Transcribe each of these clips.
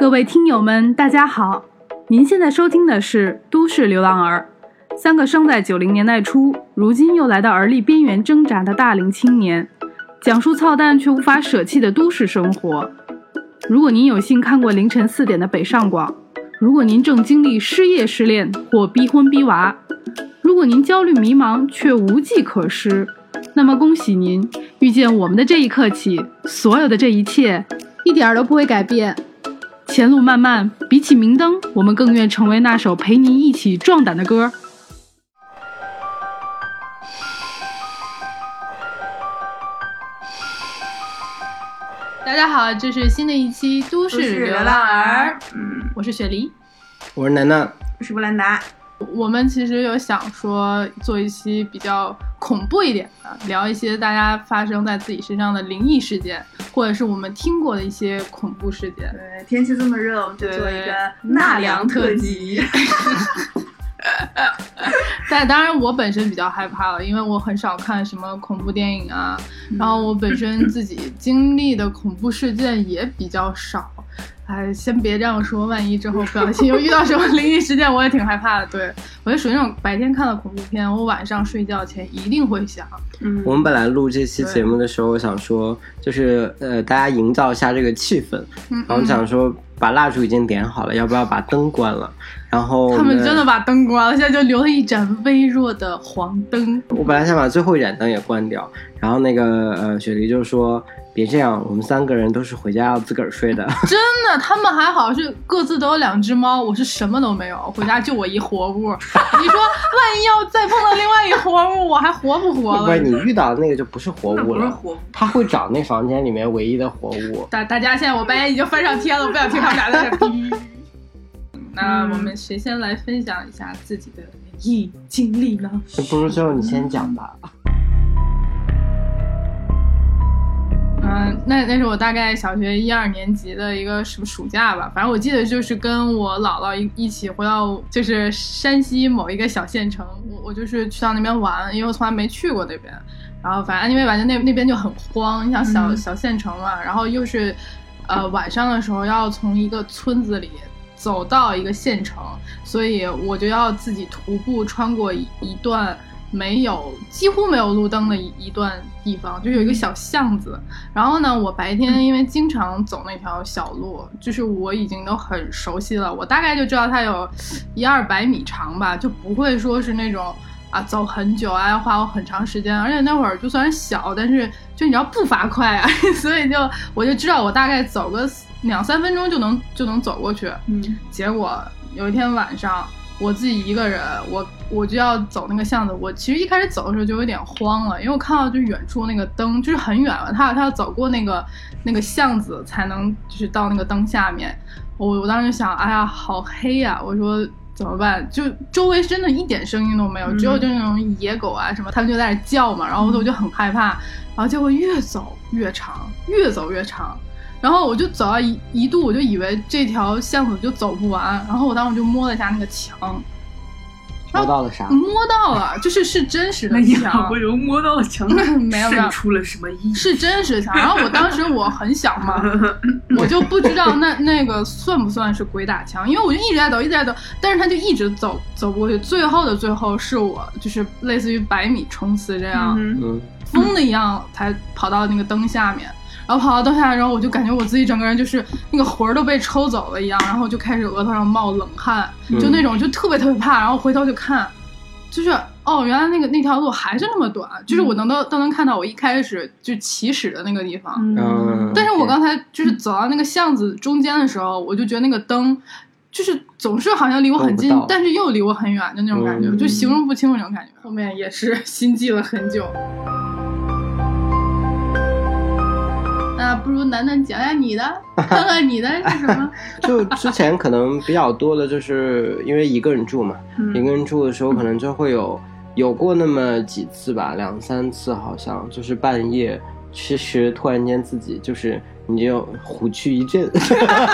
各位听友们，大家好！您现在收听的是《都市流浪儿》，三个生在九零年代初，如今又来到而立边缘挣扎的大龄青年，讲述操蛋却无法舍弃的都市生活。如果您有幸看过凌晨四点的北上广，如果您正经历失业、失恋或逼婚逼娃，如果您焦虑迷茫却无计可施，那么恭喜您，遇见我们的这一刻起，所有的这一切一点都不会改变。前路漫漫，比起明灯，我们更愿成为那首陪您一起壮胆的歌。大家好，这是新的一期《都市流浪儿》，嗯，我是雪梨。我是楠楠，我是布兰达。我们其实有想说做一期比较恐怖一点的，聊一些大家发生在自己身上的灵异事件，或者是我们听过的一些恐怖事件。对，天气这么热，我们就做一个纳纳凉特辑。但当然，我本身比较害怕了，因为我很少看什么恐怖电影啊，然后我本身自己经历的恐怖事件也比较少。哎，先别这样说，万一之后不小心又遇到什么灵异事件，我也挺害怕的。对我就属于那种白天看了恐怖片，我晚上睡觉前一定会想。嗯，我们本来录这期节目的时候，想说就是呃，大家营造一下这个气氛，嗯，然后想说把蜡烛已经点好了，要不要把灯关了？然后他们真的把灯关了，现在就留了一盏微弱的黄灯。我本来想把最后一盏灯也关掉，然后那个呃，雪梨就说别这样，我们三个人都是回家要自个儿睡的。真的，他们还好是各自都有两只猫，我是什么都没有，回家就我一活物。你说万一要再碰到另外一活物，我还活不活了不是？你遇到的那个就不是活物了，不是活物。他会找那房间里面唯一的活物。大大家现在我白眼已经翻上天了，我不想听他们俩在这哔。那我们谁先来分享一下自己的灵异经历呢？不如最后你先讲吧。嗯，那那是我大概小学一二年级的一个什么暑假吧，反正我记得就是跟我姥姥一一起回到就是山西某一个小县城，我我就是去到那边玩，因为我从来没去过那边。然后反正因为反正那那边就很荒，你想小、嗯小县城嘛，然后又是呃晚上的时候要从一个村子里走到一个县城，所以我就要自己徒步穿过一一段没有几乎没有路灯的一一段地方，就有一个小巷子。然后呢，我白天因为经常走那条小路，就是我已经都很熟悉了，我大概就知道它有一二百米长吧，就不会说是那种。啊，走很久啊，要花我很长时间，而且那会儿就算是小，但是就你知道步伐快啊，所以就我就知道我大概走个两三分钟就能就能走过去。嗯结果有一天晚上，我自己一个人，我我就要走那个巷子。我其实一开始走的时候就有点慌了，因为我看到就远处那个灯就是很远了，他他要走过那个那个巷子才能就是到那个灯下面。我我当时就想，哎呀，好黑呀、我说。怎么办？就周围真的一点声音都没有，嗯只有就那种野狗啊什么，他们就在那叫嘛。然后我就很害怕，然后结果越走越长，越走越长。然后我就走到一一度，我就以为这条巷子就走不完，然后我当时就摸了一下那个墙，摸到了啥？摸到了，就是是真实的墙摸到了墙，没有没有出了什么意？是真实的墙。然后我当时我很小嘛，我就不知道那那个算不算是鬼打墙，因为我就一直在走，一直在走，但是他就一直走走不过去，最后的最后是我就是类似于百米冲刺这样，嗯嗯，疯的一样才跑到那个灯下面，然后跑到灯下，然后我就感觉我自己整个人就是那个魂儿都被抽走了一样，然后就开始额头上冒冷汗，就那种就特别特别怕，然后回头就看，就是哦，原来那个那条路还是那么短，就是我能都都能看到我一开始就起始的那个地方，嗯但是我刚才就是走到那个巷子中间的时候，我就觉得那个灯。就是总是好像离我很近但是又离我很远的那种感觉，嗯就形容不清那种感觉。后面也是 心悸了很久。那不如楠楠讲讲你的，看看你的是什么？就之前可能比较多的，就是因为一个人住嘛，嗯一个人住的时候可能就会有有过那么几次吧，两三次好像，就是半夜，其实突然间自己就是你就虎躯一震，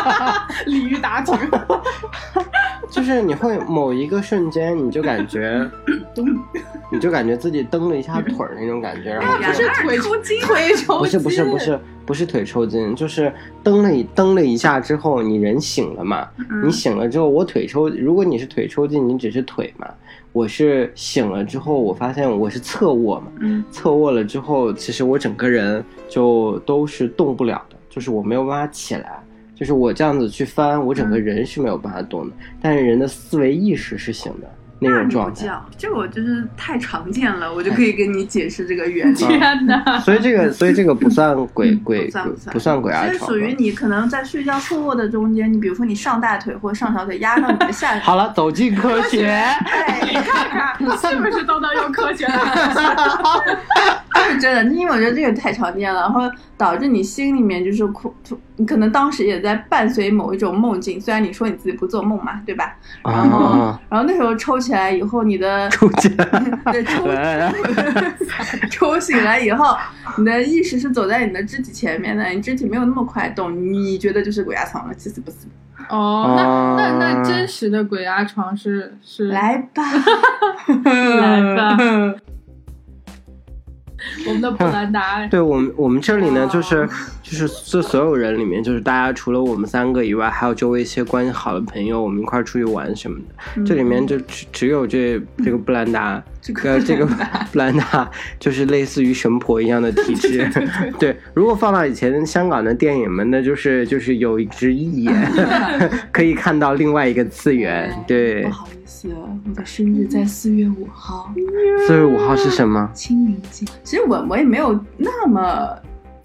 鲤鱼打挺，就是你会某一个瞬间你就感觉咚，你就感觉自己蹬了一下腿儿那种感觉，然后不是腿抽筋腿抽不是不是不是不是腿抽筋，就是蹬了一蹬了一下之后，你人醒了嘛？嗯你醒了之后，我腿抽，如果你是腿抽筋，你只是腿嘛。我是醒了之后，我发现我是侧卧嘛，嗯侧卧了之后，其实我整个人就都是动不了的，就是我没有办法起来，就是我这样子去翻，我整个人是没有办法动的，但是人的思维意识是行的那种你状态。不叫，这个我就是太常见了，我就可以跟你解释这个原理。天哪！所以这个，所以这个不算鬼鬼不算不算鬼压是床吧。属于你可能在睡觉侧卧的中间，你比如说你上大腿或上小腿压到你的下好了，走进科学。哎，你看看是不是都能用科学来？是真的，因为我觉得这个太常见了，然后导致你心里面就是哭，你可能当时也在伴随某一种梦境，虽然你说你自己不做梦嘛，对吧？然后，啊，然后那时候抽起来以后，你的 出去。对抽来来来抽醒来以后，你的意识是走在你的肢体前面的，你肢体没有那么快动，你觉得就是鬼压床了，其实不是。哦，那那那真实的鬼压床是是来吧，来吧，我们的普兰达，对我们我们这里呢，就是就是这所有人里面，就是大家除了我们三个以外，还有周围一些关系好的朋友，我们一块儿出去玩什么的。这里面就只只有这这个布兰达，这个呃，这个 布兰达就是类似于神婆一样的体质。对，如果放到以前香港的电影们，那就是就是有一只一眼，可以看到另外一个次元。对不，好意思，我的生日在四月五号，四月五号是什么？清明节。其实我我也没有那么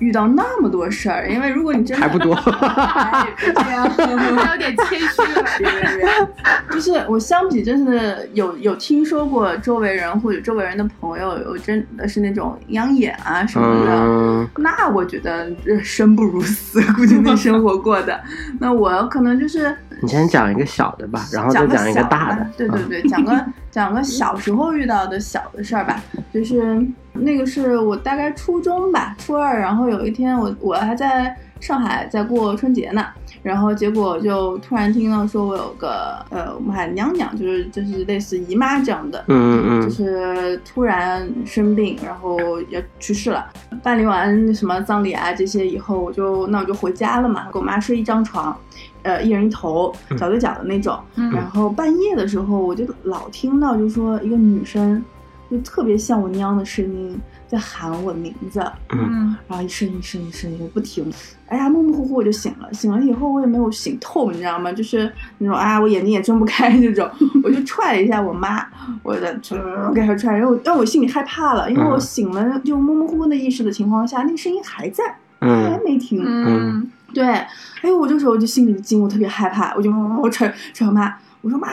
遇到那么多事儿，因为如果你真的还不多。哎别这样，他有点谦虚了。就是我相比真的有有听说过周围人或者周围人的朋友有真的是那种阴阳眼啊什么的。嗯，那我觉得这生不如死，估计那生活过的。那我可能就是你先讲一个小的吧，然后再讲讲一个小大的吧。对对对，讲个讲个小时候遇到的小的事儿吧，就是那个是我大概初中吧，初二，然后有一天我我还在上海在过春节呢，然后结果就突然听到说我有个呃，我们喊娘娘，就是就是类似姨妈这样的，嗯嗯嗯，就是突然生病，然后要去世了。办理完什么葬礼啊这些以后，我就那我就回家了嘛，跟我妈睡一张床，呃，一人一头，脚对脚的那种。嗯然后半夜的时候，我就老听到就说一个女生，就特别像我娘的声音在喊我名字，嗯然后一声一声一声一声不停，哎呀，模模糊糊我就醒了。醒了以后我也没有醒透，你知道吗？就是那种啊，我眼睛也睁不开这种。我就踹了一下我妈，我的我给她踹，然后让我心里害怕了，因为我嗯醒了就模模糊糊的意识的情况下，那个声音还在，还嗯没停。嗯对，哎呦，我这时候就心里一惊，我特别害怕，我就我扯扯我妈，我说妈，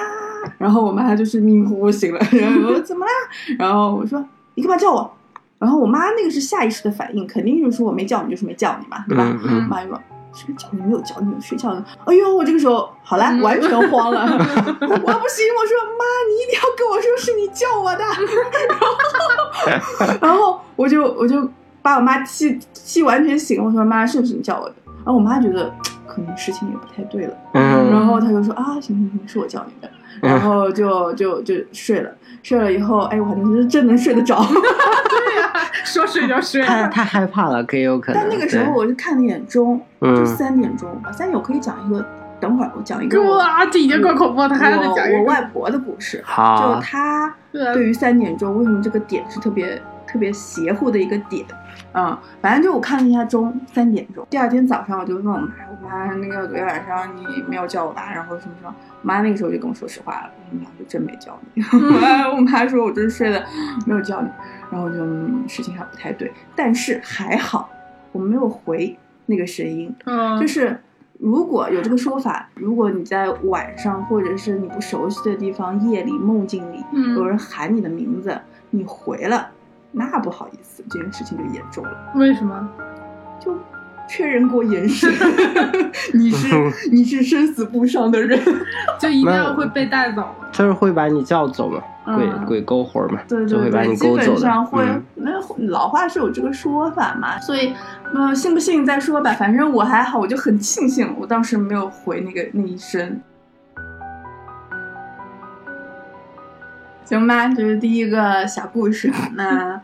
然后我妈就是迷迷糊糊醒了，然后我说怎么啦？然后我说你干嘛叫我？然后我妈那个是下意识的反应，肯定就是说我没叫你，就是没叫你嘛，对吧？嗯嗯我妈就说。什么叫你没有叫你有睡觉呢？哎呦，我这个时候好了，嗯完全 慌了，我不行，我说妈，你一定要跟我说是你叫我的，然后然后我就我就把我妈气气完全醒了，我说妈，是不是你叫我的？然后我妈觉得可能事情也不太对了，嗯然后她就说啊，行行行，是我叫你的，然后就就就睡了，睡了以后，哎，我还能是真能睡得着。说睡就睡。太太害怕了，可以有可能。但那个时候我就看了一眼钟，就嗯三点钟吧，三点我可以讲一个，等会儿我讲一个哇，这已经够恐怖了，他还在我讲一个我外婆的故事，好就她对对于三点钟为什么这个点是特别特别邪乎的一个点。嗯，反正就我看了一下钟，三点钟。第二天早上我就问我妈，我妈那个昨天晚上你没有叫我吧？然后什么什么，我妈那个时候就跟我说实话了，我妈就真没叫你。我妈说我真睡了，没有叫你。然后我就、嗯、事情还不太对，但是还好我没有回那个声音，嗯，就是如果有这个说法，如果你在晚上或者是你不熟悉的地方，夜里梦境里嗯有人喊你的名字，你回了，那不好意思，这件事情就严重了，为什么？就确认过眼神，你是 你是生死簿上的人，就一定要会被带走了。就是会把你叫走嘛，鬼嗯鬼勾魂嘛，对就会把对对，基本你勾走的。上会嗯，那老话是有这个说法嘛，所以，嗯、信不信再说吧，反正我还好，我就很庆幸我当时没有回那个那一声。行吧，这是第一个小故事。那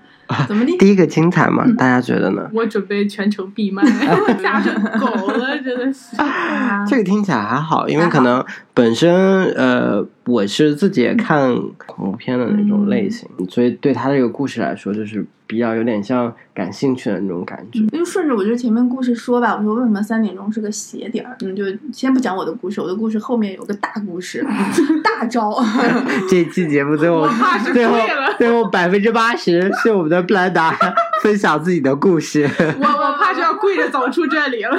怎么地？第一个精彩嘛，大家觉得呢？我准备全程闭麦，吓成狗了，真的是。这个听起来还好，因为可能本身呃，我是自己也看恐怖片的那种类型，所以对他这个故事来说，就是比较有点像感兴趣的那种感觉。就顺着我就前面故事说吧，我说为什么三点钟是个斜点儿？嗯，就先不讲我的故事，我的故事后面有个大故事，大招。这期节目最后最后最后百分之八十是我们的布兰达 分享自己的故事。我我怕是要跪着走出这里了。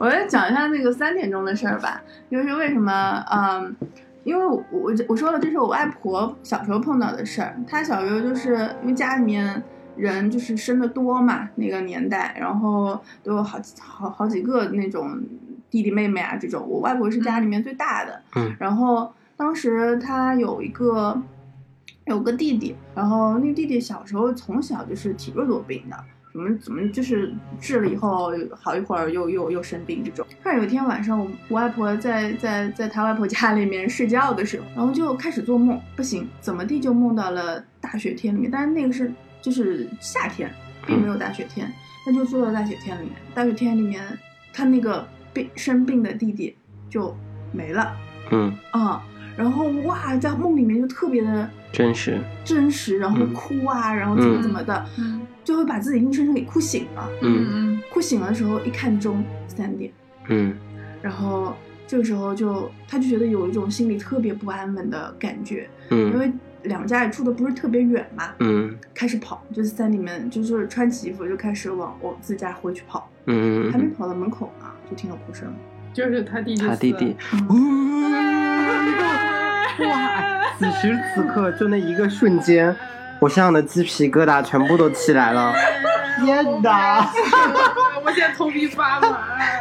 我来讲一下那个三点钟的事儿吧，就是为什么，嗯，因为我我我说了，这是我外婆小时候碰到的事儿。她小时候就是因为家里面人就是生的多嘛，那个年代，然后都有好几好好几个那种弟弟妹妹啊这种。我外婆是家里面最大的，嗯，然后当时她有一个有个弟弟，然后那弟弟小时候从小就是体弱多病的。怎么怎么就是治了以后好一会儿又又又生病这种。突然有一天晚上，我我外婆在在在她外婆家里面睡觉的时候，然后就开始做梦，不行，怎么地就梦到了大雪天里面，但是那个是就是夏天，并没有大雪天，她就坐到大雪天里面，大雪天里面，她那个病生病的弟弟就没了，嗯，啊、然后哇，在梦里面就特别的真实，真实，然后嗯哭啊，然后怎么怎么的，嗯就会把自己硬生生给哭醒了。嗯嗯哭醒的时候一看钟三点，嗯。然后这个时候就他就觉得有一种心里特别不安稳的感觉，嗯因嗯为两家也住的不是特别远嘛，嗯开始跑，就是在里面就是穿起衣服就开始往往自家回去跑，嗯还没跑到门口呢，就听到哭声。就是他弟弟，他弟弟，嗯哇！此时此刻，就那一个瞬间，我身上的鸡皮疙瘩全部都起来了。天哪！我现在头皮发麻。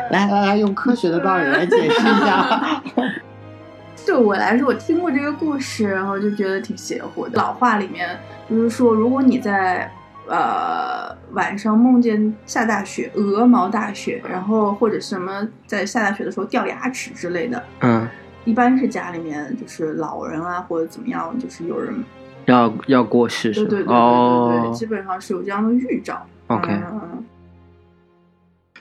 来来来，用科学的道理来解释一下。对我来说，我听过这个故事，然后就觉得挺邪乎的。老话里面就是说，如果你在呃晚上梦见下大雪、鹅毛大雪，然后或者什么在下大雪的时候掉牙齿之类的，嗯，一般是家里面就是老人啊或者怎么样，就是有人要要过世是吗？对对对对对对，哦基本上是有这样的预兆。，OK。嗯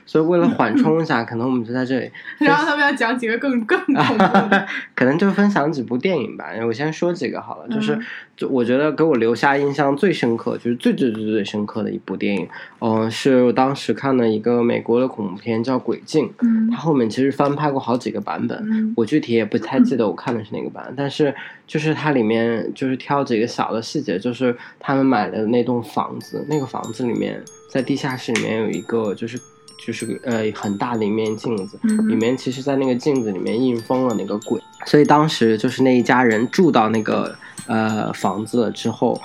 所以为了缓冲一下，可能我们就在这里，然后他们要讲几个更更恐怖的，可能就分享几部电影吧。我先说几个好了，就是嗯就我觉得给我留下印象最深刻，就是最最最最深刻的一部电影，嗯、是我当时看的一个美国的恐怖片，叫《鬼镜》，嗯。它后面其实翻拍过好几个版本，嗯。我具体也不太记得我看的是哪个版，但是就是它里面就是挑几个小的细节，就是他们买的那栋房子，那个房子里面在地下室里面有一个就是就是呃很大的一面镜子，嗯里面其实在那个镜子里面印封了那个鬼，所以当时就是那一家人住到那个呃房子了之后。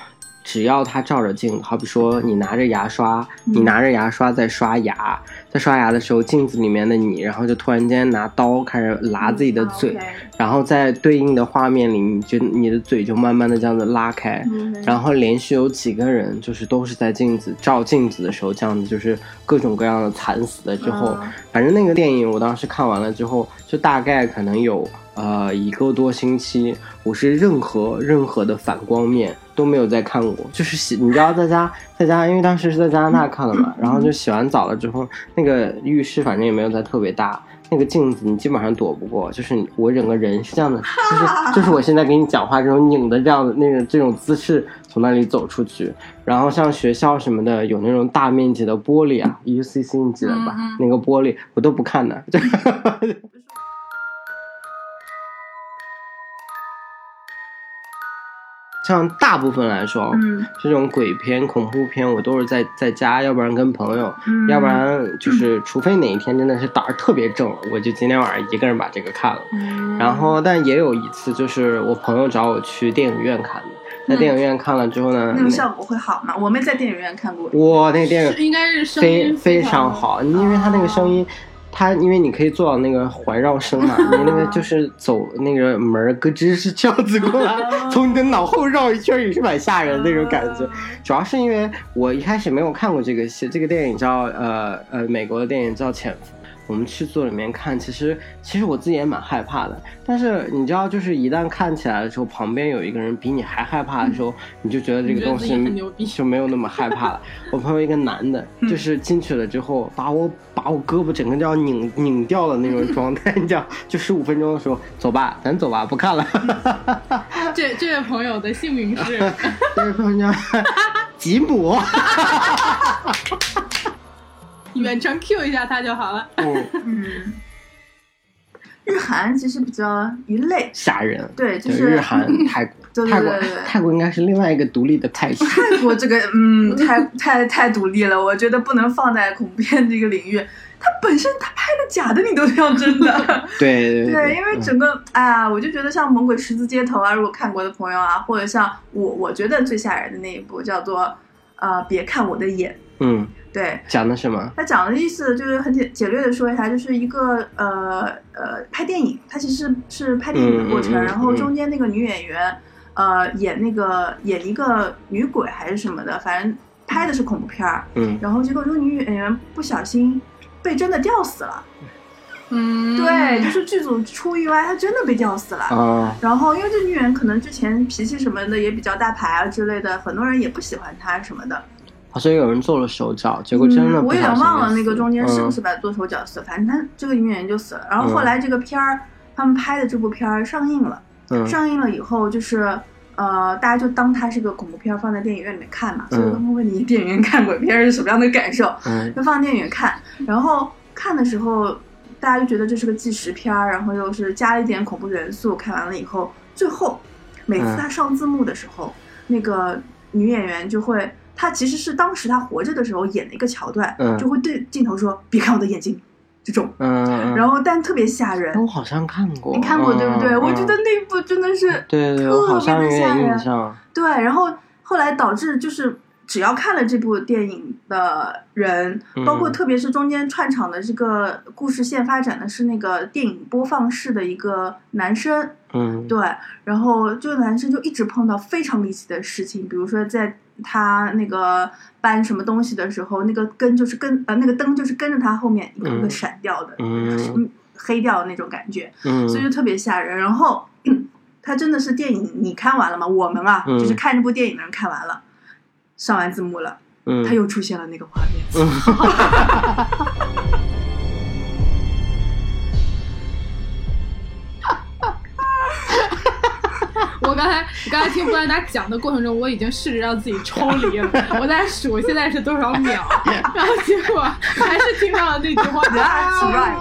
只要他照着镜子，好比说你拿着牙刷，你嗯拿着牙刷在刷牙，在刷牙的时候，镜子里面的你，然后就突然间拿刀开始剌自己的嘴，然后在对应的画面里，你就你的嘴就慢慢的这样子拉开，嗯。然后连续有几个人就是都是在镜子照镜子的时候，这样子就是各种各样的惨死了之后，嗯。反正那个电影我当时看完了之后，就大概可能有呃一个多星期，我是任何任何的反光面都没有再看过，就是洗，你知道在家在家，因为当时是在加拿大看的嘛，然后就洗完澡了之后，那个浴室反正也没有在特别大。那个镜子你基本上躲不过，就是我整个人是这样的，就是就是我现在给你讲话这种拧的这样的那个这种姿势从那里走出去，然后像学校什么的有那种大面积的玻璃啊，UCC 你记得吧？那个玻璃我都不看的，像大部分来说，嗯这种鬼片、恐怖片我都是在在家，要不然跟朋友，嗯要不然就是除非哪一天真的是胆儿特别正，我就今天晚上一个人把这个看了。嗯然后，但也有一次，就是我朋友找我去电影院看的，在电影院看了之后呢，那个效果会好吗？我没在电影院看过。哇，那个电影应该是声非音非常常好，因为它那个声音，它因为你可以做到那个环绕声嘛，你那个就是走那个门咯吱是这样子过来，从你的脑后绕一圈也是蛮吓人的那种感觉。主要是因为我一开始没有看过这个戏，这个电影叫呃呃美国的电影叫《潜伏》，我们去座里面看，其实其实我自己也蛮害怕的。但是你知道，就是一旦看起来的时候，旁边有一个人比你还害怕的时候，你就觉得这个东西逼就没有那么害怕了。我朋友一个男的，就是进去了之后，把我把我胳膊整个都要拧拧掉了那种状态，你知道，就十五分钟的时候，走吧，咱走吧，不看了。这这位朋友的姓名是这位朋友叫吉姆。远程 Q 一下他就好了。嗯，嗯，日韩其实比较一类，吓人。对，就，是日韩、泰国，对对泰国泰国应该是另外一个独立的派系。泰国这个，嗯，太太太独立了，我觉得不能放在恐怖片这个领域。它本身它拍的假的，你都要真的。对对对，因为整个啊，我就觉得像《猛鬼十字街头》啊，如果看过的朋友啊，或者像我，我觉得最吓人的那一部叫做呃，别看我的眼。嗯，对，讲的什么？他讲的意思就是很简简略的说一下，就是一个呃呃拍电影，他其实是拍电影的过程，然后中间那个女演员呃演那个演一个女鬼还是什么的，反正拍的是恐怖片儿，嗯然后结果这个女演员不小心被真的吊死了，嗯，对，就是剧组出意外，她真的被吊死了。啊，然后，因为这女演员可能之前脾气什么的也比较大牌啊之类的，很多人也不喜欢她什么的。好像有人做了手脚，结果真的嗯，我有点忘了那个中间是不嗯是把她做手脚死了，反正他这个女演员就死了。然后后来这个片儿，他们拍的这部片儿上映了，嗯上映了以后就是。呃，大家就当它是个恐怖片儿放在电影院里面看嘛，所以嗯他们问你电影院看鬼片是什么样的感受，嗯就放电影院看。然后看的时候，大家就觉得这是个纪实片儿，然后又是加了一点恐怖元素。看完了以后，最后每次嗯他上字幕的时候，那个女演员就会，她其实是当时他活着的时候演的一个桥段，嗯就会对镜头说：“别看我的眼睛。”这种，然后但特别吓人哎。我好像看过，你看过对不对？嗯我觉得那部真的是对对对，我好像有点印象。对，然后后来导致就是只要看了这部电影的人，包括嗯特别是中间串场的这个故事线发展的是那个电影播放室的一个男生，嗯，对，然后这个男生就一直碰到非常离奇的事情，比如说在他那个搬什么东西的时候，那个跟就是跟呃那个灯就是跟着他后面一个一个嗯闪掉的，嗯黑掉的那种感觉。嗯，所以就特别吓人。然后 他真的是电影，你看完了吗？我们啊，嗯就是看这部电影的人看完了，上完字幕了，嗯，他又出现了那个画面。我刚才我刚才听布兰达讲的过程中，我已经试着让自己抽离了，我在数现在是多少秒，然后结果还是听到了那句话。That's right。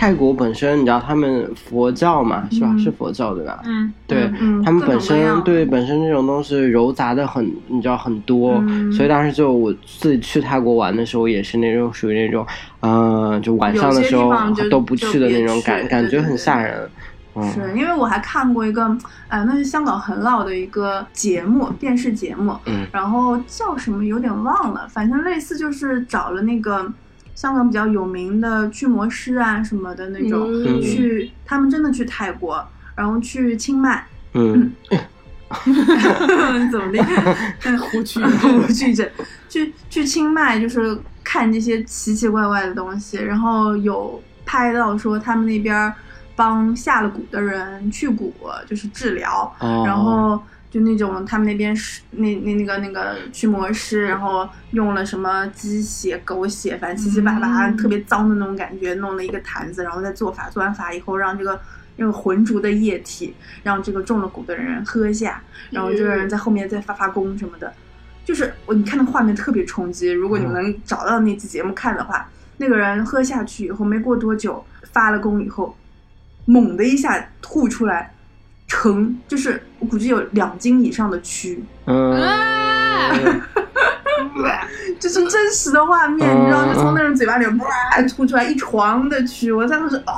泰国本身，你知道他们佛教嘛，是吧？嗯是佛教对吧？嗯，对、嗯他们本身对本身这种东西糅杂的很，你知道很多，嗯所以当时就我自己去泰国玩的时候，也是那种属于那种，呃，就晚上的时候都不去的那种感感觉很对对对吓人。嗯，是因为我还看过一个，呃，那是香港很老的一个节目，电视节目，嗯。然后叫什么有点忘了，反正类似就是找了那个香港比较有名的驱魔师啊什么的那种，嗯。去他们真的去泰国，然后去清迈，嗯。怎么的？胡去 胡去这，去去清迈就是看这些奇奇怪怪的东西，然后有拍到说他们那边儿帮下了蛊的人去蛊，就是治疗，哦，然后就那种他们那边是那那那个那个驱魔师，然后用了什么鸡血、狗血，反正七七八八，嗯特别脏的那种感觉，弄了一个坛子，然后再做法，做完法以后让这个。用浑浊的液体让这个中了蛊的人喝下，然后这个人在后面再发发功什么的，就是我你看那画面特别冲击。如果你们能找到那期节目看的话，那个人喝下去以后，没过多久发了功以后，猛的一下吐出来，成就是我估计有两斤以上的蛆，嗯，这是真实的画面，嗯你知道，就从那人嘴巴里哇吐出来一床的蛆，我当时啊、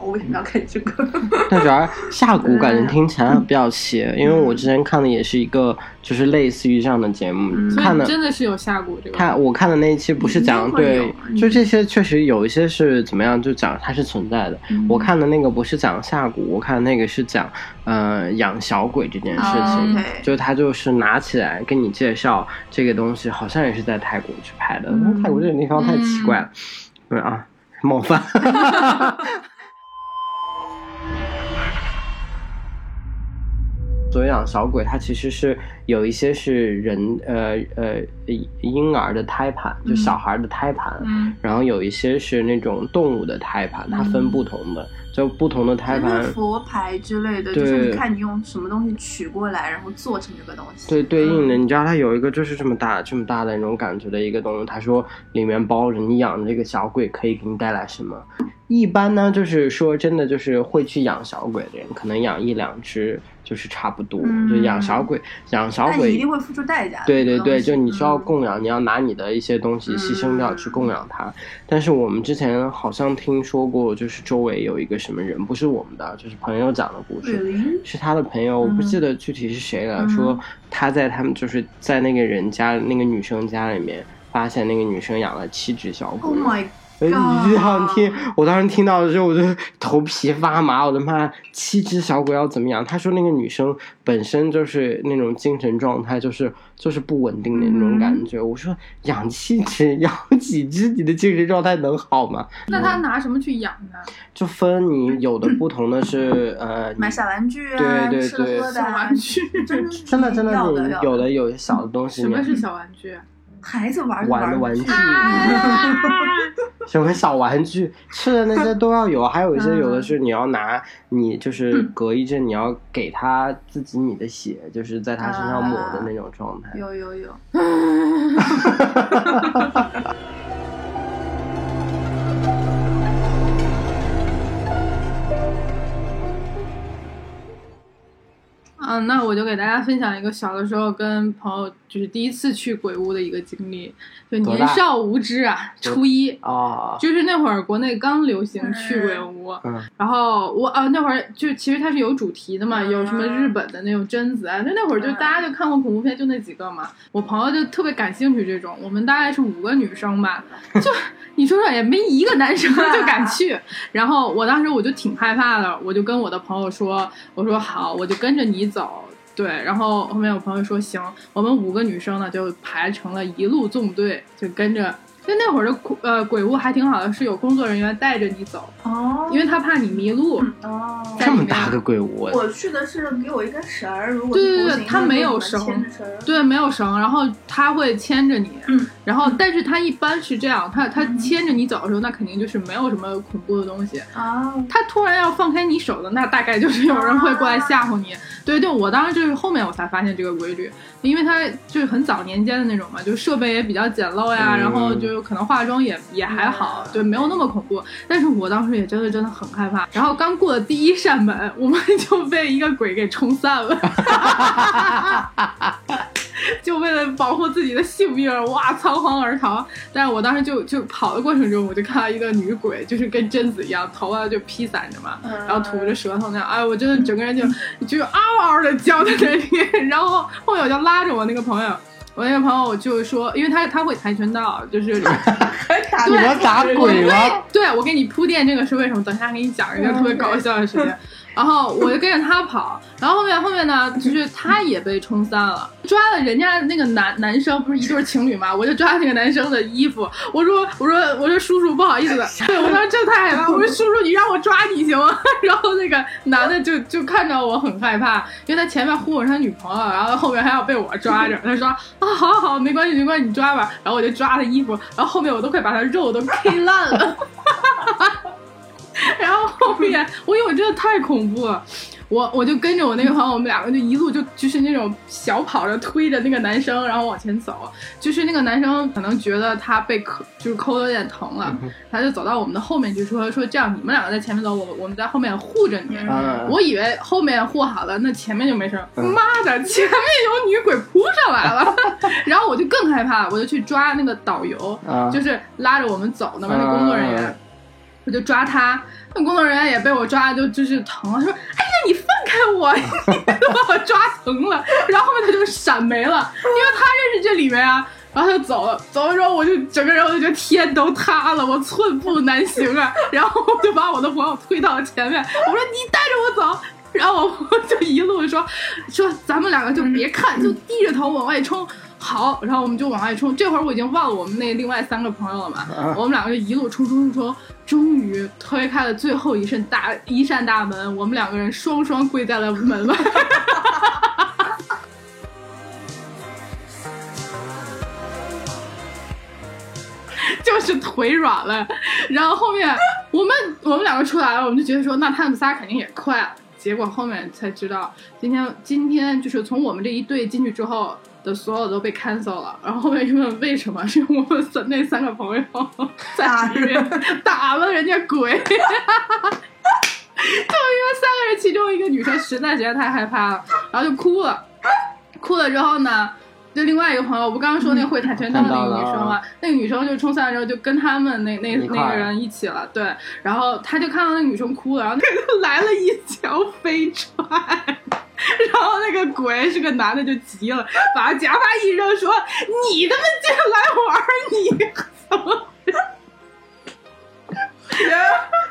我为什么要看这个？但主要下蛊感觉听起来比较邪，因为我之前看的也是一个就是类似于这样的节目，嗯看的真的是有下蛊这个。看我看的那一期不是讲对就这些确实有一些是怎么样，就讲它是存在的。嗯我看的那个不是讲下蛊，我看的那个是讲呃养小鬼这件事情，就他就是拿起来跟你介绍这个东西，好像也是在泰国去拍的。嗯泰国这个地方太奇怪了，对啊，冒犯。所以养小鬼，它其实是有一些是人呃呃婴儿的胎盘，就小孩的胎盘，嗯，然后有一些是那种动物的胎盘，它分不同的，就不同的胎盘佛牌之类的，就是你看你用什么东西取过来，然后做成这个东西。对对应的，你知道它有一个就是这么大这么大的那种感觉的一个东西，他说里面包着你养的这个小鬼可以给你带来什么。一般呢，就是说真的，就是会去养小鬼的人，可能养一两只就是差不多。嗯就养小鬼，养小但你一鬼定会付出代价。对对对，就你需要嗯供养，你要拿你的一些东西牺牲掉嗯去供养它。但是我们之前好像听说过，就是周围有一个什么人，不是我们的，就是朋友讲的故事，是他的朋友，我不记得具体是谁了，嗯说他在他们就是在那个人家那个女生家里面，发现那个女生养了七只小鬼。Oh 你这样听，我当时听到的时候，我就头皮发麻。我的妈，七只小鬼要怎么样？他说那个女生本身就是那种精神状态，就是就是不稳定的那种感觉。我说养七只，养几只，你的精神状态能好吗？那他拿什么去养呢？就分你有的不同的是呃，买小玩具啊，对对吃的对小喝的啊，玩具？真真的真的要的你有的有小的东西，什么是小玩具？孩子玩玩的玩具，啊 什么小玩具，吃的那些都要有，还有一些有的是你要拿，你就是隔一阵你要给他自己你的血，就是在他身上抹的那种状态。有有有，嗯，那我就给大家分享一个小的时候跟朋友就是第一次去鬼屋的一个经历，就年少无知啊，初一。哦，就是那会儿国内刚流行去鬼屋，嗯然后我啊那会儿就其实它是有主题的嘛，嗯有什么日本的那种贞子啊，那那会儿就嗯大家就看过恐怖片就那几个嘛，我朋友就特别感兴趣这种，我们大概是五个女生吧，就你说说也没一个男生 就敢去，然后我当时我就挺害怕的，我就跟我的朋友说，我说好，我就跟着你走。对，然后后面我朋友说行，我们五个女生呢就排成了一路纵队，就跟着。就那会儿的鬼呃鬼屋还挺好的，是有工作人员带着你走，哦因为他怕你迷路。哦，这么大个鬼屋，我去的是给我一根绳儿，如果对对对是步行它没有绳牵着绳，对，没有绳，然后他会牵着你，嗯然后但是他一般是这样，他他嗯牵着你走的时候，那肯定就是没有什么恐怖的东西。哦，他突然要放开你手的，那大概就是有人会过来吓唬你。对对，我当时就是后面我才发现这个规律，因为他就是很早年间的那种嘛，就设备也比较简陋呀，嗯然后就可能化妆也也还好，对，没有那么恐怖。但是我当时也真的真的很害怕。然后刚过了第一扇门，我们就被一个鬼给冲散了。就为了保护自己的性命，哇，仓皇而逃。但是我当时就就跑的过程中，我就看到一个女鬼，就是跟贞子一样，头发就披散着嘛，嗯然后吐着舌头那样，哎，我真的整个人就就嗷嗷的叫在那里。然后后面我就拉着我那个朋友，我那个朋友就说，因为他他会跆拳道，就是 你们打鬼吗？对，我给你铺垫这个是为什么？等一下给你讲一个特别搞笑的事情。然后我就跟着他跑，然后后面后面呢，就是他也被冲散了，抓了人家那个男男生，不是一对情侣嘛，我就抓那个男生的衣服，我说我说我说叔叔不好意思，对我当时真太害怕，我说叔叔你让我抓你行吗？然后那个男的就就看着我很害怕，因为他前面呼我是他女朋友，然后后面还要被我抓着，他说啊好好好没关系没关系你抓吧，然后我就抓他衣服，然后后面我都快把他肉都 K 烂了。然后后面我因为我真的太恐怖了，我我就跟着我那个朋友，我们两个就一路就就是那种小跑着推着那个男生，然后往前走。就是那个男生可能觉得他被抠，就是抠的有点疼了，他就走到我们的后面去说说这样你们两个在前面走，我我们在后面护着你。嗯我以为后面护好了，那前面就没事。嗯妈的，前面有女鬼扑上来了，然后我就更害怕，我就去抓那个导游，啊就是拉着我们走的嘛，那工作人员。我就抓他，那工作人员也被我抓，就就是疼了，说：“哎呀，你放开我，你都把我抓疼了。”然后后面他就闪没了，因为他认识这里面啊。然后他就走了，走了之后我就整个人我就觉得天都塌了，我寸步难行啊。然后我就把我的朋友推到了前面，我说：“你带着我走。”然后我朋友就一路说说咱们两个就别看，就低着头往外冲。好，然后我们就往外冲。这会儿我已经忘了我们那另外三个朋友了嘛，我们两个就一路冲冲冲冲，终于推开了最后一扇大一扇大门，我们两个人双双跪在了门外。就是腿软了，然后后面我们我们两个出来了，我们就觉得说，那他们仨肯定也快了。结果后面才知道，今天今天就是从我们这一队进去之后的所有都被 cancel 了。然后后面一问为什么，是我们三那三个朋友 在里面打了人家鬼，就因为三个人其中一个女生实在觉得太害怕了，然后就哭了，哭了之后呢。就另外一个朋友，我不刚刚说那个会跆拳道的那个女生吗？那个女生就冲下来之后就跟他们那那那个人一起了，对。然后他就看到那个女生哭了，然后那个来了一条飞踹，然后那个鬼是个男的就急了，把假发一扔，说：“你他妈竟然来玩，你怎么？”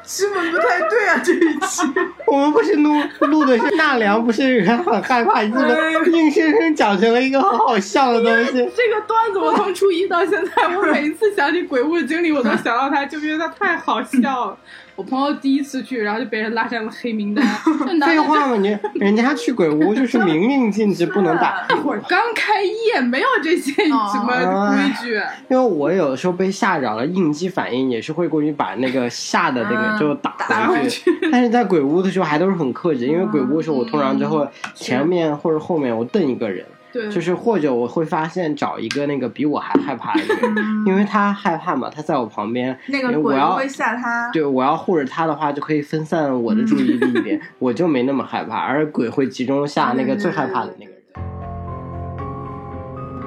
基本不太对啊，这一期 我们不是录录的是纳凉，不是人很害怕，你怎么硬生生讲成了一个很好笑的东西？这个段子我从初一到现在，我每一次想起鬼屋的经历，我都想到他，就因为他太好笑了。我朋友第一次去，然后就被人拉上了黑名单。废话嘛，你人家去鬼屋就是明令禁止不能打。那会儿刚开业，没有这些什么规矩。因为我有的时候被吓着了，应激反应也是会过去把那个吓的那个就打回去。但是在鬼屋的时候还都是很克制，因为鬼屋的时候我通常之后前面或者后面我瞪一个人。就是或者我会发现找一个那个比我还害怕的人，因为他害怕嘛，他在我旁边，那个鬼会吓他。对，我要护着他的话，就可以分散我的注意力一点，我就没那么害怕，而鬼会集中吓那个最害怕的那个人。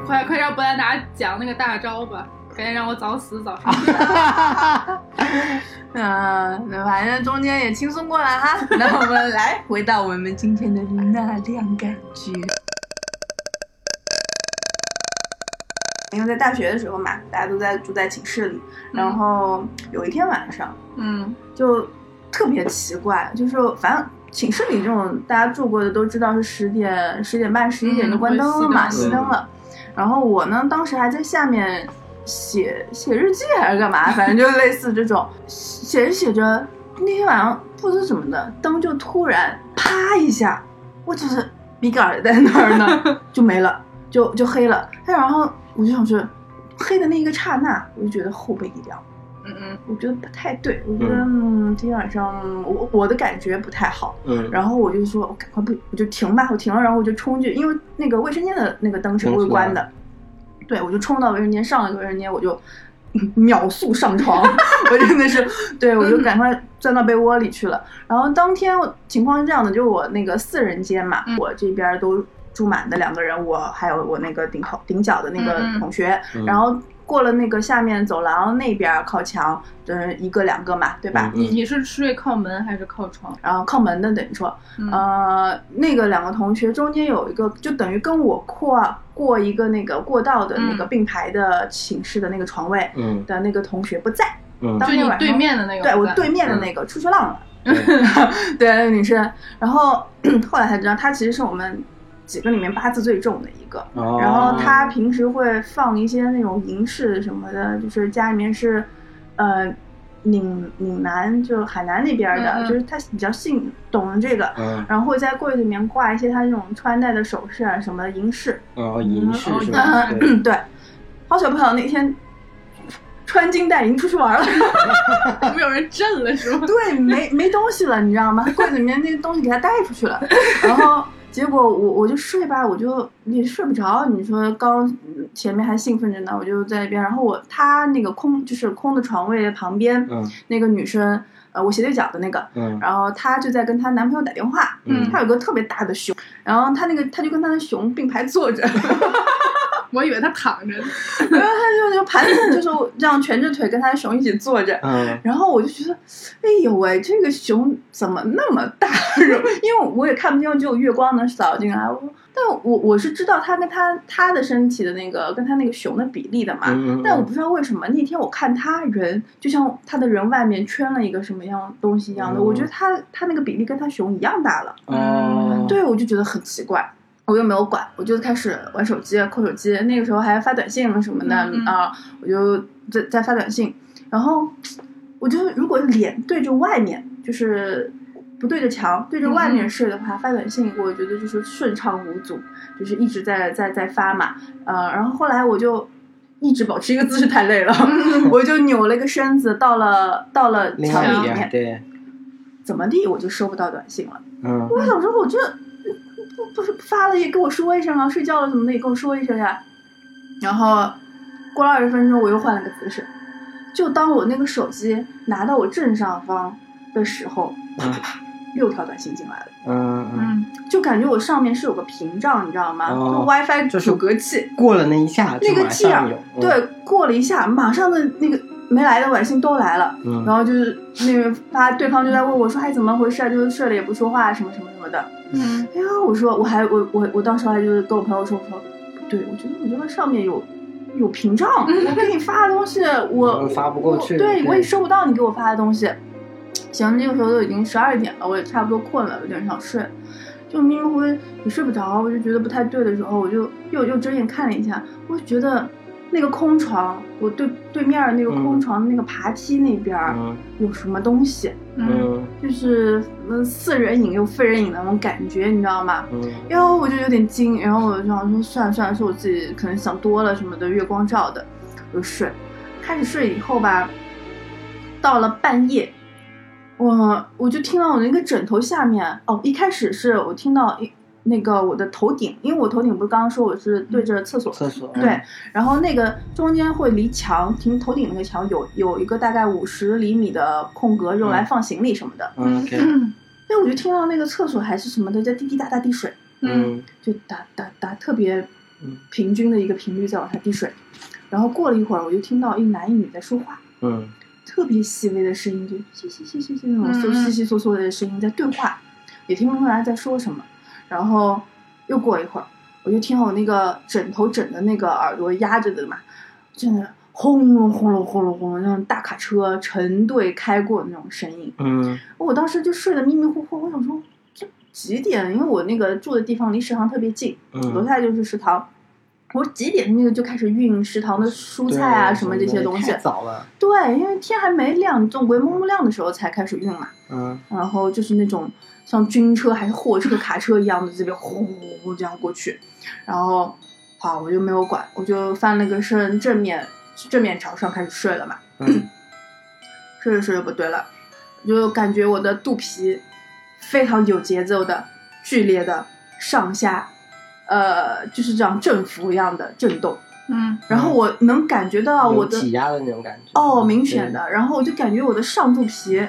快快让布兰达讲那个大招吧，赶紧让我早死早生。嗯，那反正中间也轻松过了哈。那我们来回到我们今天的纳凉感觉。因为在大学的时候嘛，大家都在住在寝室里，然后有一天晚上，嗯，就特别奇怪，就是反正寝室里这种大家住过的都知道是十点、十点半、十一点就关灯了嘛，熄灯了。然后我呢，当时还在下面写写日记还是干嘛，反正就类似这种，写着写着，那天晚上不知怎么的，灯就突然啪一下，我就是笔杆在那儿呢，就没了，就就黑了。然后。我就想说，黑的那一个刹那，我就觉得后背一凉。嗯嗯，我觉得不太对，我觉得嗯，今天晚上我我的感觉不太好。嗯，然后我就说，我赶快不，我就停吧，我停了，然后我就冲去，因为那个卫生间的那个灯是不会关的。对，我就冲到卫生间，上了个卫生间，我就 秒速上床，我真的是，对我就赶快钻到被窝里去了。然后当天情况是这样的，就我那个四人间嘛，我这边都。住满的两个人，我还有我那个顶头顶角的那个同学，然后过了那个下面走廊那边靠墙的一个两个嘛，对吧？你你是睡靠门还是靠窗？然后靠门的等于说，呃，那个两个同学中间有一个，就等于跟我跨过一个那个过道的那个并排的寝室的那个床位的那个同学不在，当天晚上对面的那个，对我对面的那个出去浪了，对那个女生，然后 后来才知道她其实是我们。几个里面八字最重的一个，然后他平时会放一些那种银饰什么的，就是家里面是，呃，岭岭南就海南那边的，就是他比较信懂这个，然后会在柜子里面挂一些他那种穿戴的首饰啊什么的银饰，哦，银饰是吧？对，好巧不巧那天穿金戴银出去玩了，没有人震了是吗？对，没没东西了，你知道吗？柜子里面那些东西给他带出去了，然后。结果我我就睡吧，我就也睡不着。你说刚前面还兴奋着呢，我就在那边。然后我他那个空就是空的床位旁边，那个女生，呃，我斜对角的那个，然后她就在跟她男朋友打电话。嗯她有个特别大的熊，然后她那个她就跟她的熊并排坐着。我以为他躺着。然后他就就盘腿，就是这样蜷着腿跟他的熊一起坐着。嗯然后我就觉得，哎呦喂，这个熊怎么那么大？因为我也看不清，只有月光能扫进来。我说，但我我是知道他跟他他的身体的那个跟他那个熊的比例的嘛。嗯，但我不知道为什么那天我看他人，就像他的人外面圈了一个什么样东西一样的，嗯我觉得他他那个比例跟他熊一样大了。哦，对，我就觉得很奇怪，我又没有管，我就开始玩手机、扣手机。那个时候还发短信了什么的嗯嗯啊，我就在在发短信。然后我就如果脸对着外面，就是不对着墙，对着外面睡的话，发短信我觉得就是顺畅无阻，就是一直在在在发嘛。呃，然后后来我就。一直保持一个姿势太累了，我就扭了一个身子，到了到了墙里面，对，怎么地我就收不到短信了。嗯我想说，我这不不是发了也跟我说一声啊，睡觉了怎么的也跟我说一声呀。然后过了二十分钟，我又换了个姿势。就当我那个手机拿到我正上方的时候，啪啪啪，六条短信进来了，嗯嗯，嗯，就感觉我上面是有个屏障，你知道吗？哦就 WiFi 阻隔器，过了那一下就那个马劲儿对，过了一下，马上的那个没来的短信都来了。嗯，然后就是那个发，对方就在问我说：“哎，怎么回事啊？就是睡了也不说话，什么什么什么的。”嗯。哎呀，我说我还我我我当时还就是跟我朋友说，我说不对，我觉得我这个上面有有屏障，我给你发的东西 我嗯发不过去对对我也收不到你给我发的东西。行，那个时候都已经十二点了，我也差不多困了，有点想睡，就迷迷糊糊也睡不着，我就觉得不太对的时候，我就又又睁眼看了一下，我就觉得那个空床，我对对面儿那个空嗯床的那个爬梯那边有什么东西。嗯嗯就是嗯似人影又非人影的那种感觉，你知道吗？嗯然后我就有点惊，然后我就想说算了算了，是我自己可能想多了什么的，月光照的，我就睡。开始睡以后吧，到了半夜，我我就听到我那个枕头下面，哦，一开始是我听到一那个我的头顶，因为我头顶不是刚刚说我是对着厕所厕所对，然后那个中间会离墙，停头顶那个墙有有一个大概五十厘米的空格，用来放行李什么的。嗯 OK 哎，我就听到那个厕所还是什么的在滴滴答答滴水，嗯就打打打，特别嗯平均的一个频率在往下滴水。然后过了一会儿，我就听到一男一女在说话，嗯特别细微的声音，就稀稀稀稀稀那种嗯嗯稀稀嗦嗦的声音在对话，也听不出来在说什么。然后又过一会儿，我就听我那个枕头枕的那个耳朵压着的嘛，真的轰隆轰隆轰隆轰隆，那种大卡车成队开过的那种声音。嗯我当时就睡得迷迷糊糊，我想说这几点？因为我那个住的地方离食堂特别近，楼嗯，下就是食堂。我几点那个就开始运食堂的蔬菜啊什么这些东西太。早了，对，因为天还没亮，总归蒙蒙亮的时候才开始运嘛。嗯然后就是那种像军车还是货车、卡车一样的这边轰轰轰这样过去，然后好我就没有管，我就翻了个身正面正面朝上开始睡了嘛。嗯 睡着睡着不对了，就感觉我的肚皮非常有节奏的、剧烈的上下，呃，就是这样振幅一样的震动。嗯然后我能感觉到我的挤压的那种感觉，哦，明显的，然后我就感觉我的上肚皮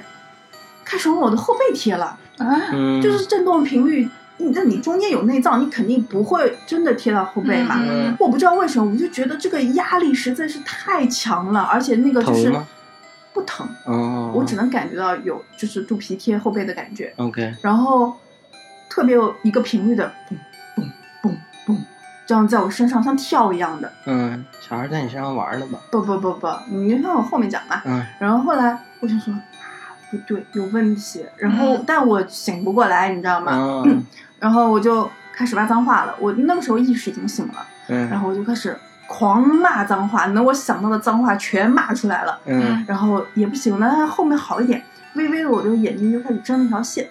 开始往我的后背贴了，啊嗯，就是震动频率。你那你中间有内脏，你肯定不会真的贴到后背嘛。嗯我不知道为什么，我就觉得这个压力实在是太强了，而且那个就是？不疼，哦，我只能感觉到有就是肚皮贴后背的感觉，OK，然后特别有一个频率的嘣嘣嘣嘣，这样在我身上像跳一样的。嗯，小孩在你身上玩了吧？不不不不，你就听我后面讲吧。嗯然后后来我就说啊，不对，有问题。然后、嗯但我醒不过来，你知道吗？嗯 然后我就开始骂脏话了。我那个时候意识已经醒了，然嗯后我就开始狂骂脏话，能我想到的脏话全骂出来了。嗯然后也不行了，但后面好一点，微微的我的眼睛就开始睁了一条线，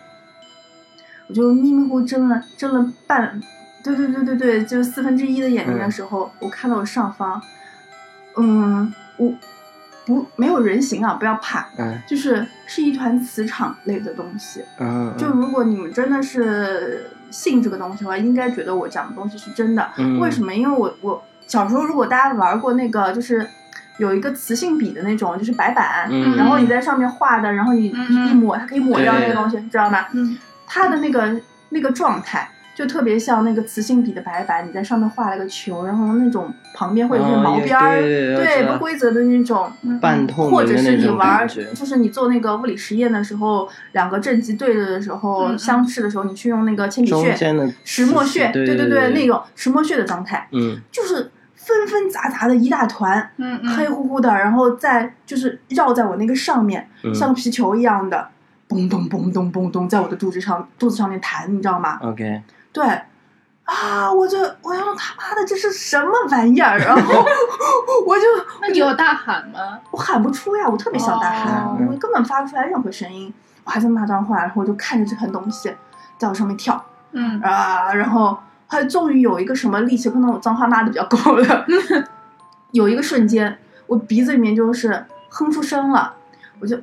我就迷迷糊糊睁了睁了半，对对对对对，就四分之一的眼睛的时候，我看到我上方，嗯，我不没有人形啊，不要怕，嗯就是是一团磁场类的东西。嗯，就如果你们真的是信这个东西的话，应该觉得我讲的东西是真的。嗯为什么？因为我我小时候如果大家玩过那个，就是有一个磁性笔的那种，就是白板，嗯然后你在上面画的，然后你一抹，它可以抹掉那个东西，知道吗？嗯它的那个那个状态就特别像那个磁性笔的白板，你在上面画了个球，然后那种旁边会有些毛边儿，对不规则的那种。半透明的或者是你玩儿，就是你做那个物理实验的时候，两个正极对着的时候，嗯嗯。相斥的时候，你去用那个铅笔屑、石墨屑，对对对对那种石墨屑的状态，嗯。就是纷纷杂杂的一大团，嗯黑乎乎的，然后再就是绕在我那个上面，嗯。像皮球一样的，嘣咚嘣咚嘣咚，在我的肚子上肚子上面弹，你知道吗？，OK，对，啊，我就我要他妈的这是什么玩意儿？然后 我就那你有大喊吗？我喊不出呀，我特别想大喊，哦我根本发不出来任何声音，我还在骂脏话，然后我就看着这盆东西在我上面跳嗯啊，然后还终于有一个什么力气，可能我脏话骂的比较够了，有一个瞬间，我鼻子里面就是哼出声了，我就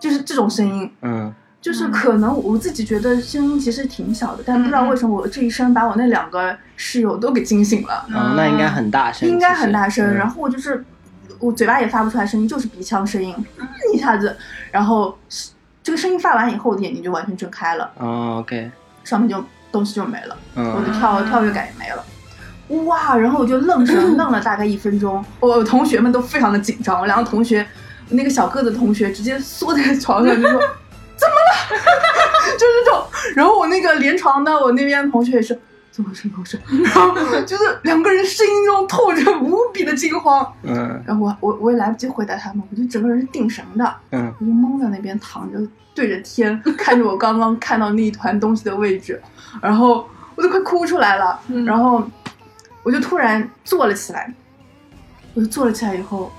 就是这种声音，嗯就是可能我自己觉得声音其实挺小的，但不知道为什么我这一声把我那两个室友都给惊醒了，哦，那应该很大声，应该很大声。嗯然后我就是我嘴巴也发不出来声音，就是鼻腔声音，嗯一下子，然后这个声音发完以后，我的眼睛就完全睁开了，哦，OK，上面就东西就没了，我的嗯跳跳跃感也没了。哇！然后我就愣神愣了大概一分钟，我同学们都非常的紧张，我两个同学，那个小个子同学直接缩在床上就说：“怎么了？”就是这种。然后我那个连床的，我那边同学也是。怎么回事？怎么回事？然后就是两个人声音中透着无比的惊慌，嗯然后我我我也来不及回答他们，我就整个人是定神的，嗯我就懵在那边躺着，对着天看着我刚刚看到那一团东西的位置，然后我都快哭出来了，嗯然后我就突然坐了起来，我就坐了起来以后，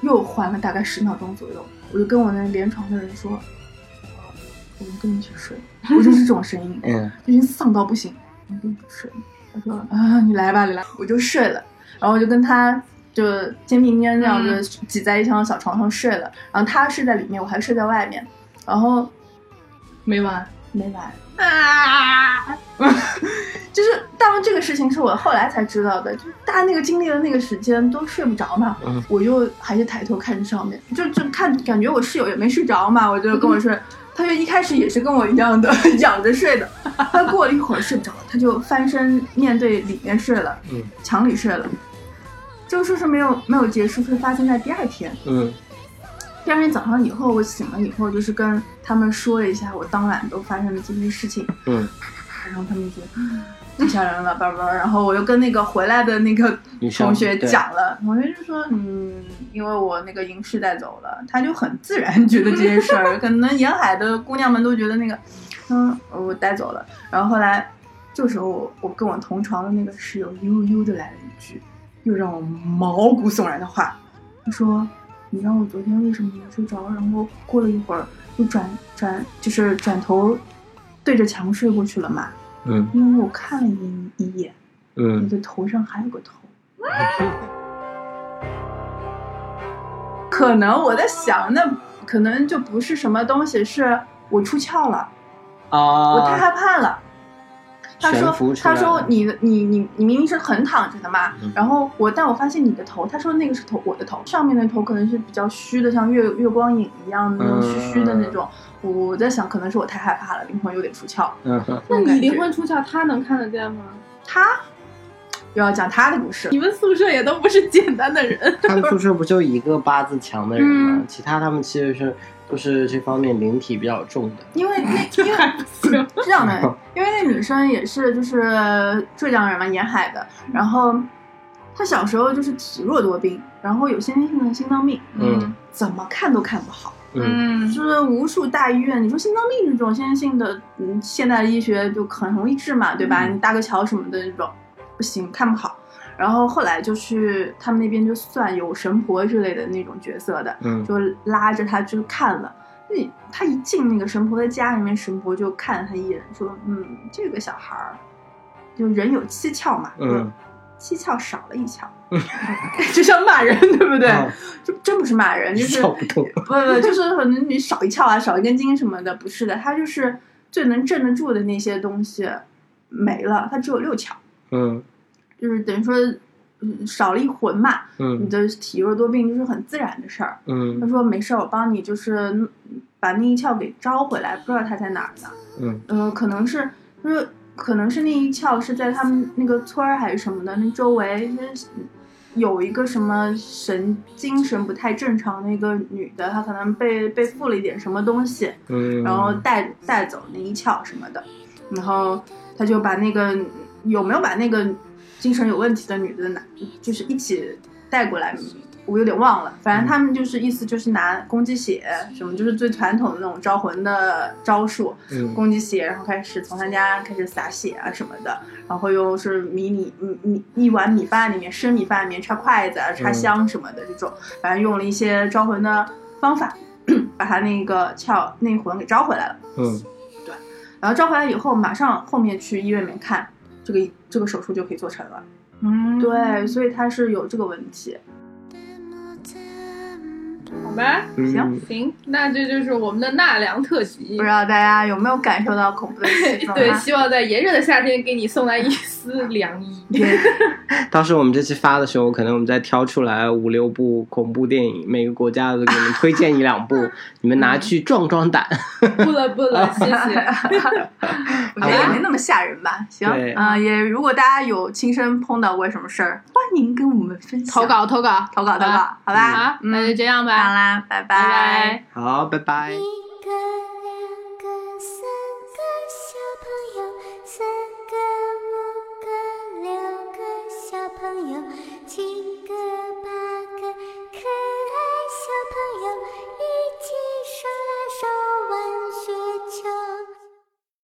又缓了大概十秒钟左右，我就跟我那连床的人说，我们跟你一起睡，我就是这种声音，嗯。已经丧到不行，我就睡。他说啊，你来吧，你来，我就睡了，然后我就跟他就肩并肩这样子挤在一张小床上睡了，然后他睡在里面，我还睡在外面，然后没完。没完，啊！就是当这个事情是我后来才知道的，就是大家那个经历的那个时间都睡不着嘛，嗯。我就还是抬头看着上面，就就看感觉我室友也没睡着嘛，我就跟我睡，他就一开始也是跟我一样的 仰着睡的，他过了一会儿睡不着了，他就翻身面对里面睡了，嗯。墙里睡了。这个事是没有没有结束，是发生在第二天。嗯。第二天早上以后，我醒了以后，就是跟他们说了一下我当晚都发生的这些事情，嗯，然后他们就太吓人了，叭叭叭。然后我又跟那个回来的那个同学讲了，同学就说，嗯，因为我那个银饰带走了，他就很自然觉得这件事儿，可能沿海的姑娘们都觉得那个，嗯，我带走了。然后后来，这时候我我跟我同床的那个室友悠悠的来了一句，又让我毛骨悚然的话，他说。你知道我昨天为什么没睡着？然后过了一会儿又转转，就是转头对着墙睡过去了嘛？嗯因为我看了你一眼，你嗯的头上还有个头。可能我在想，那可能就不是什么东西，是我出窍了，我太啊，害怕了。他说：“他说你的你你你明明是横躺着的嘛，嗯然后我但我发现你的头，他说那个是头我的头，上面的头可能是比较虚的，像月月光影一样的那种虚虚的那种。我我在想，可能是我太害怕了，灵魂有点出窍。那你灵魂出窍，他能看得见吗？他又要讲他的故事你，们宿舍也都不是简单的人。他们宿舍不就一个八字强的人吗嗯？其他他们其实是都是这方面灵体比较重的。因为那 因为是这样的，因为那女生也是就是浙江人嘛，沿海的，然后她小时候就是体弱多病，然后有先天性的心脏病，嗯怎么看都看不好。嗯嗯就是无数大医院，你说心脏病这种先天性的，嗯，现代医学就很容易治嘛，对吧？嗯你搭个桥什么的这种，不行，看不好。然后后来就去他们那边就算有神婆之类的那种角色的，嗯就拉着他去看了。那他一进那个神婆的家里面，神婆就看了他一眼，说：“嗯，这个小孩儿，就人有七窍嘛，嗯，七窍少了一窍，就像骂人，对不对？啊就真不是骂人，就是不。不不，就是可能你少一窍啊，少一根筋什么的，不是的，他就是最能镇得住的那些东西没了，他只有六窍，嗯就是等于说，嗯，少了一魂嘛。你嗯的体弱多病就是很自然的事儿。他嗯说没事儿，我帮你就是嗯把那一窍给招回来，不知道他在哪儿呢。嗯呃，可能是他说可能是那一窍是在他们那个村儿还是什么的，那周围那是有一个什么神精神不太正常的一个女的，她可能被被附了一点什么东西，嗯，然后带带走那一窍什么的，然后他就把那个有没有把那个精神有问题的女的男，就是一起带过来，我有点忘了。反正他们就是意思就是拿公鸡血什么，就是最传统的那种招魂的招数，嗯公鸡血，然后开始从他家开始撒血啊什么的，然后又是米米米米一碗米饭里面生米饭里面插筷子啊、插香什么的这种，反正用了一些招魂的方法，把他那个窍那魂给招回来了。嗯对然后招回来以后，马上后面去医院里面看，这个这个手术就可以做成了。嗯，对，所以他是有这个问题。好吧，嗯行行，那这就是我们的纳凉特辑不知。道大家有没有感受到恐怖的气氛、啊？对，希望在炎热的夏天给你送来一丝凉意。到 时候我们这期发的时候，可能我们再挑出来五六部恐怖电影，每个国家都给你们推荐一两部，你们拿去壮壮胆。不了不了，谢谢。我觉得也没那么吓人吧。行，对啊、也如果大家有亲身碰到过什么事儿，欢迎跟我们分享投，稿投稿投稿投稿，好吧？好，那就这样好好啦拜拜。好拜拜。